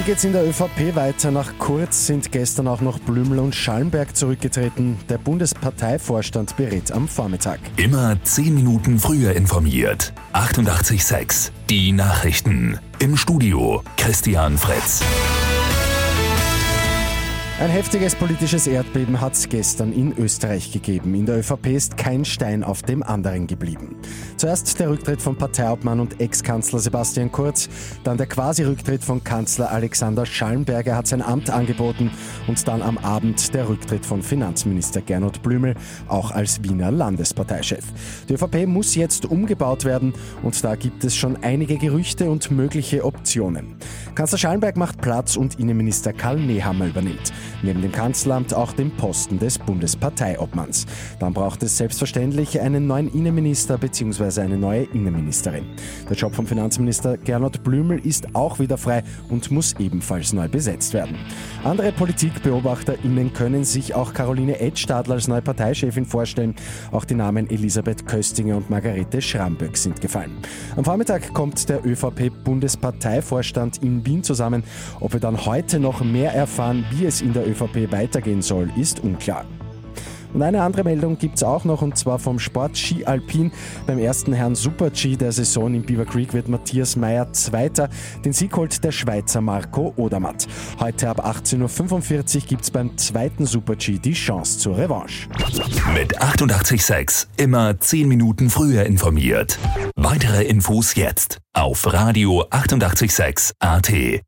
Wie geht's in der ÖVP weiter? Nach Kurz sind gestern auch noch Blümel und Schallenberg zurückgetreten. Der Bundesparteivorstand berät am Vormittag. Immer 10 Minuten früher informiert. 88.6 Die Nachrichten. Im Studio Christian Fritz. Ein heftiges politisches Erdbeben hat es gestern in Österreich gegeben. In der ÖVP ist kein Stein auf dem anderen geblieben. Zuerst der Rücktritt von Parteiobmann und Ex-Kanzler Sebastian Kurz, dann der Quasi-Rücktritt von Kanzler Alexander Schallenberger hat sein Amt angeboten und dann am Abend der Rücktritt von Finanzminister Gernot Blümel, auch als Wiener Landesparteichef. Die ÖVP muss jetzt umgebaut werden und da gibt es schon einige Gerüchte und mögliche Optionen. Kanzler Schallenberg macht Platz und Innenminister Karl Nehammer übernimmt. Neben dem Kanzleramt auch den Posten des Bundesparteiobmanns. Dann braucht es selbstverständlich einen neuen Innenminister bzw. eine neue Innenministerin. Der Job vom Finanzminister Gernot Blümel ist auch wieder frei und muss ebenfalls neu besetzt werden. Andere PolitikbeobachterInnen können sich auch Caroline Edstadler als neue Parteichefin vorstellen. Auch die Namen Elisabeth Köstinger und Margarete Schramböck sind gefallen. Am Vormittag kommt der ÖVP-Bundesparteivorstand in Wien zusammen. Ob wir dann heute noch mehr erfahren, wie es in der ÖVP weitergehen soll, ist unklar. Und eine andere Meldung gibt es auch noch, und zwar vom Sport Ski Alpin. Beim ersten Herrn Super G der Saison in Beaver Creek wird Matthias Meyer Zweiter. Den Sieg holt der Schweizer Marco Odermatt. Heute ab 18.45 Uhr gibt es beim zweiten Super G die Chance zur Revanche. Mit 886 immer 10 Minuten früher informiert. Weitere Infos jetzt auf Radio 886 AT.